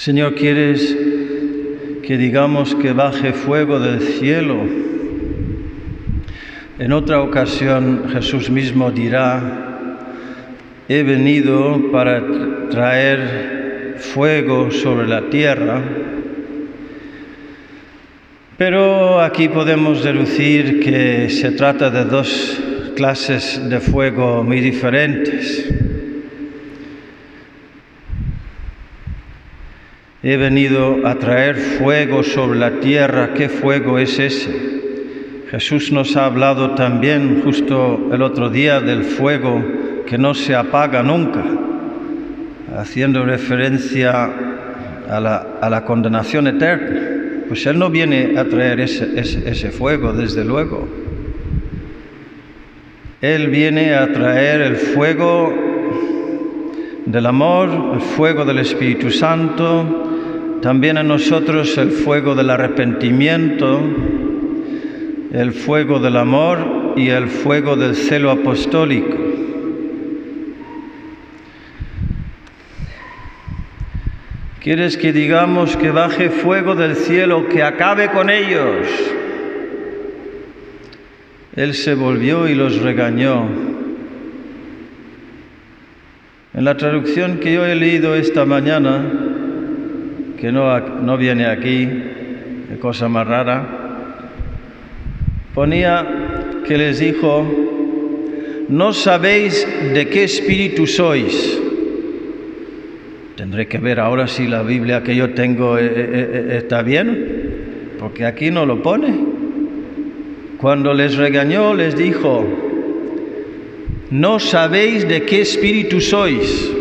Señor, ¿quieres que digamos que baje fuego del cielo? En otra ocasión Jesús mismo dirá, he venido para traer fuego sobre la tierra, pero aquí podemos deducir que se trata de dos clases de fuego muy diferentes. He venido a traer fuego sobre la tierra. ¿Qué fuego es ese? Jesús nos ha hablado también justo el otro día del fuego que no se apaga nunca, haciendo referencia a la, condenación eterna. Pues Él no viene a traer ese fuego, desde luego. Él viene a traer el fuego del amor, el fuego del Espíritu Santo, también a nosotros el fuego del arrepentimiento, el fuego del amor y el fuego del celo apostólico. ¿Quieres que digamos que baje fuego del cielo, que acabe con ellos? Él se volvió y los regañó. En la traducción que yo he leído esta mañana, que no, viene aquí, cosa más rara, ponía que les dijo, no sabéis de qué espíritu sois. Tendré que ver ahora si la Biblia que yo tengo eh, eh, eh, está bien, porque aquí no lo pone. Cuando les regañó, les dijo, no sabéis de qué espíritu sois.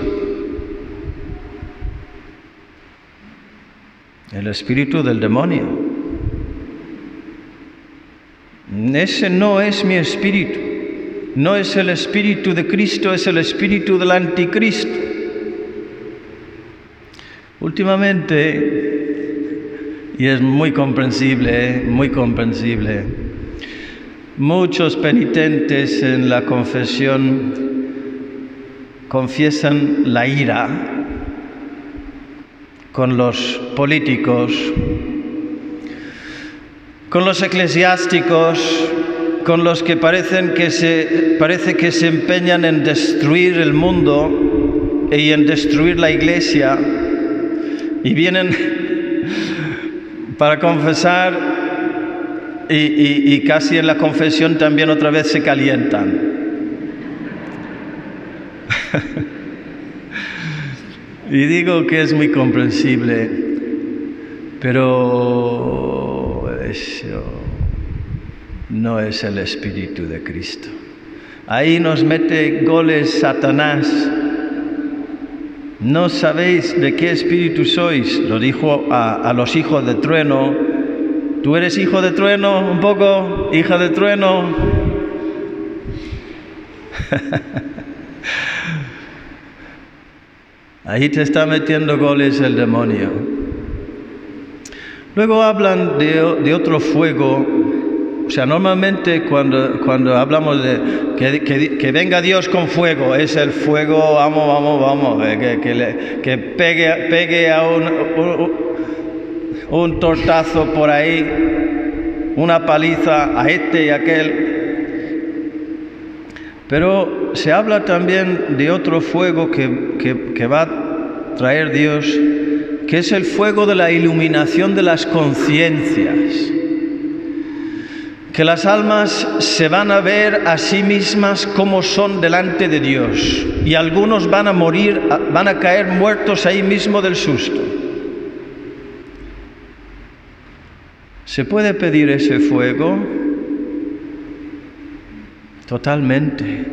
El espíritu del demonio. Ese no es mi espíritu, no es el espíritu de Cristo, es el espíritu del anticristo. Últimamente, y es muy comprensible, muy comprensible, muchos penitentes en la confesión confiesan la ira con los políticos, con los eclesiásticos, con los que parecen que se, parece que se empeñan en destruir el mundo y en destruir la iglesia y vienen para confesar y, y casi en la confesión también otra vez se calientan. Y digo que es muy comprensible, pero eso no es el Espíritu de Cristo. Ahí nos mete goles Satanás. No sabéis de qué espíritu sois, lo dijo a, a los hijos de trueno. ¿Tú eres hijo de trueno un poco? ¿Hija de trueno? Ahí te está metiendo goles el demonio. Luego hablan de, otro fuego. O sea, normalmente cuando, cuando hablamos de que, venga Dios con fuego, es el fuego, vamos, vamos, vamos, eh, que, que, pegue, pegue a un, un, un tortazo por ahí, una paliza a este y aquel. Pero se habla también de otro fuego que, va a traer Dios, que es el fuego de la iluminación de las conciencias. Que las almas se van a ver a sí mismas como son delante de Dios. Y algunos van a morir, van a caer muertos ahí mismo del susto. ¿Se puede pedir ese fuego? Totalmente,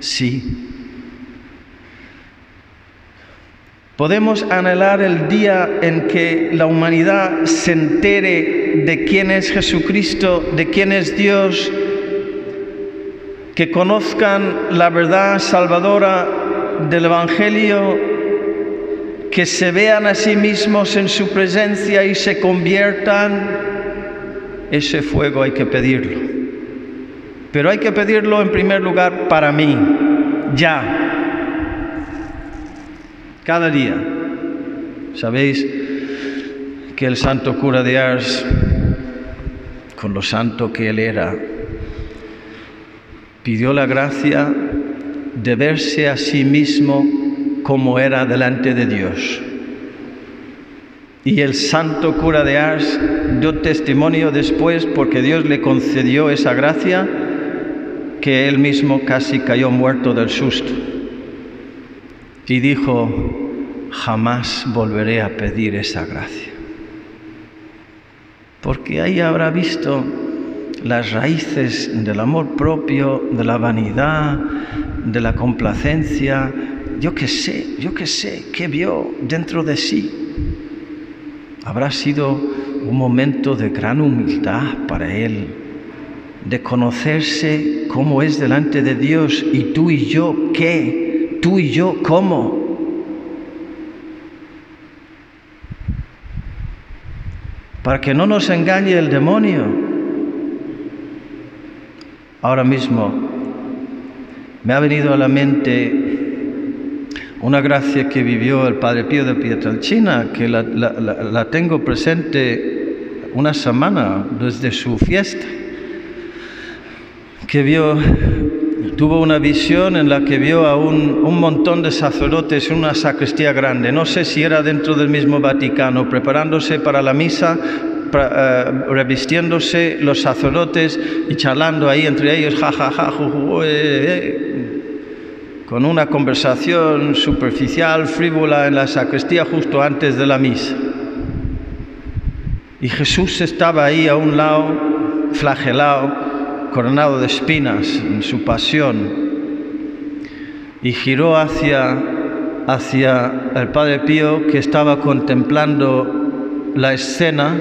sí. Podemos anhelar el día en que la humanidad se entere de quién es Jesucristo, de quién es Dios, que conozcan la verdad salvadora del Evangelio, que se vean a sí mismos en su presencia y se conviertan. Ese fuego hay que pedirlo. Pero hay que pedirlo en primer lugar para mí, ya, cada día. Sabéis que el santo cura de Ars, con lo santo que él era, pidió la gracia de verse a sí mismo como era delante de Dios. Y el santo cura de Ars dio testimonio después porque Dios le concedió esa gracia que él mismo casi cayó muerto del susto. Y dijo, jamás volveré a pedir esa gracia. Porque ahí habrá visto las raíces del amor propio, de la vanidad, de la complacencia, yo qué sé, yo qué sé, qué vio dentro de sí. Habrá sido un momento de gran humildad para él, de conocerse cómo es delante de Dios y tú y yo qué, tú y yo cómo. Para que no nos engañe el demonio. Ahora mismo me ha venido a la mente una gracia que vivió el Padre Pío de Pietrelcina, que la, tengo presente una semana desde su fiesta, que vio, tuvo una visión en la que vio a un, un montón de sacerdotes en una sacristía grande, no sé si era dentro del mismo Vaticano, preparándose para la misa, eh, revistiéndose los sacerdotes y charlando ahí entre ellos, ja, ja, ja, con una conversación superficial, frívola en la sacristía justo antes de la misa. Y Jesús estaba ahí a un lado, flagelado, coronado de espinas en su pasión, y giró hacia, hacia el Padre Pío que estaba contemplando la escena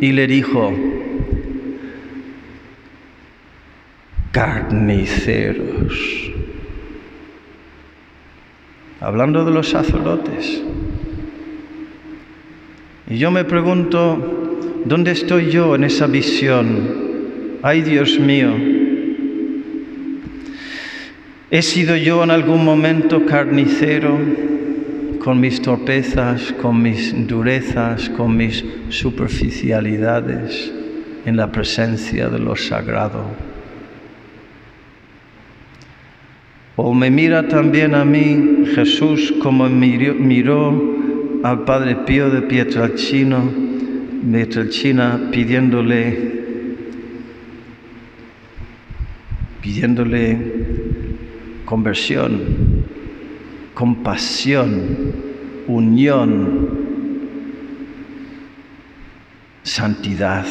y le dijo, carniceros hablando de los sacerdotes. Y yo me pregunto, ¿dónde estoy yo en esa visión? Ay Dios mío, ¿he sido yo en algún momento carnicero con mis torpezas, con mis durezas, con mis superficialidades en la presencia de lo sagrado? ¿O me mira también a mí Jesús como miró, al Padre Pío de Pietrelcina, pidiéndole, pidiéndole conversión, compasión, unión, santidad?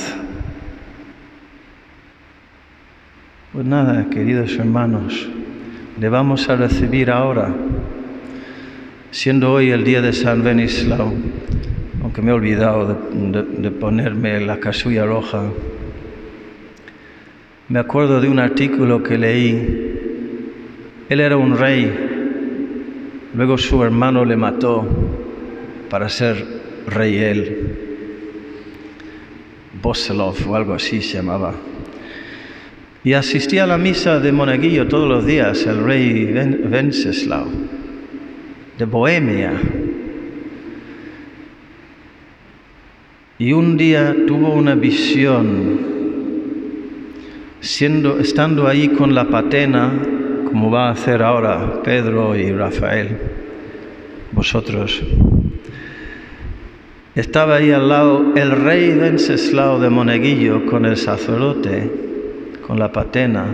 Pues nada, queridos hermanos, le vamos a recibir ahora, siendo hoy el día de San Venislao, aunque me he olvidado de, ponerme la casulla roja. Me acuerdo de un artículo que leí. Él era un rey, luego su hermano le mató para ser rey él. Boselov o algo así se llamaba. Y asistía a la misa de Monaguillo todos los días, el rey Wenceslao, de Bohemia. Y un día tuvo una visión, siendo, estando ahí con la patena, como va a hacer ahora Pedro y Rafael, vosotros. Estaba ahí al lado el rey Wenceslao de Monaguillo con el sacerdote con la patena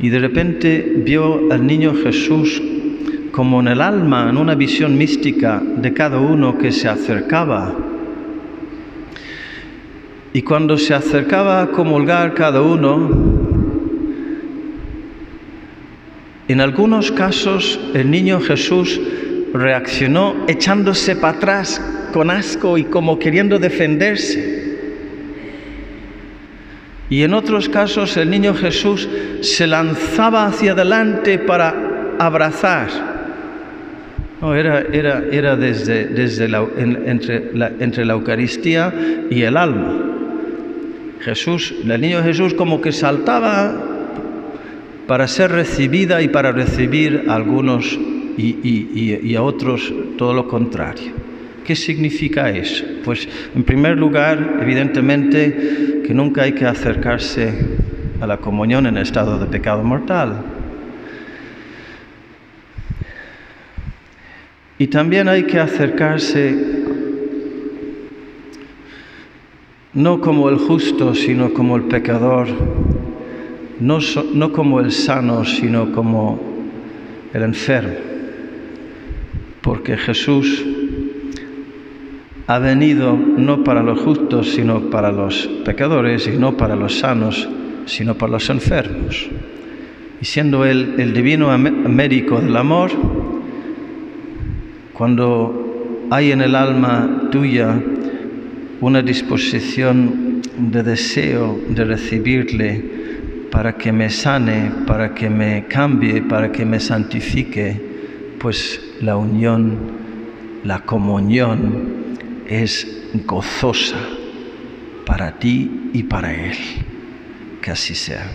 y de repente vio al niño Jesús como en el alma, en una visión mística de cada uno que se acercaba. Y cuando se acercaba a comulgar cada uno, en algunos casos el niño Jesús reaccionó echándose para atrás con asco y como queriendo defenderse. Y en otros casos el niño Jesús se lanzaba hacia adelante para abrazar. No, era, era, era desde, desde entre, entre la Eucaristía y el alma. Jesús, el niño Jesús como que saltaba para ser recibida y para recibir a algunos y, y a otros todo lo contrario. ¿Qué significa eso? Pues en primer lugar, evidentemente, que nunca hay que acercarse a la comunión en estado de pecado mortal. Y también hay que acercarse no como el justo, sino como el pecador, no, no como el sano, sino como el enfermo, porque Jesús ha venido no para los justos, sino para los pecadores, y no para los sanos, sino para los enfermos. Y siendo Él el divino médico del amor, cuando hay en el alma tuya una disposición de deseo de recibirle para que me sane, para que me cambie, para que me santifique, pues la unión, la comunión, es gozosa para ti y para Él. Que así sea.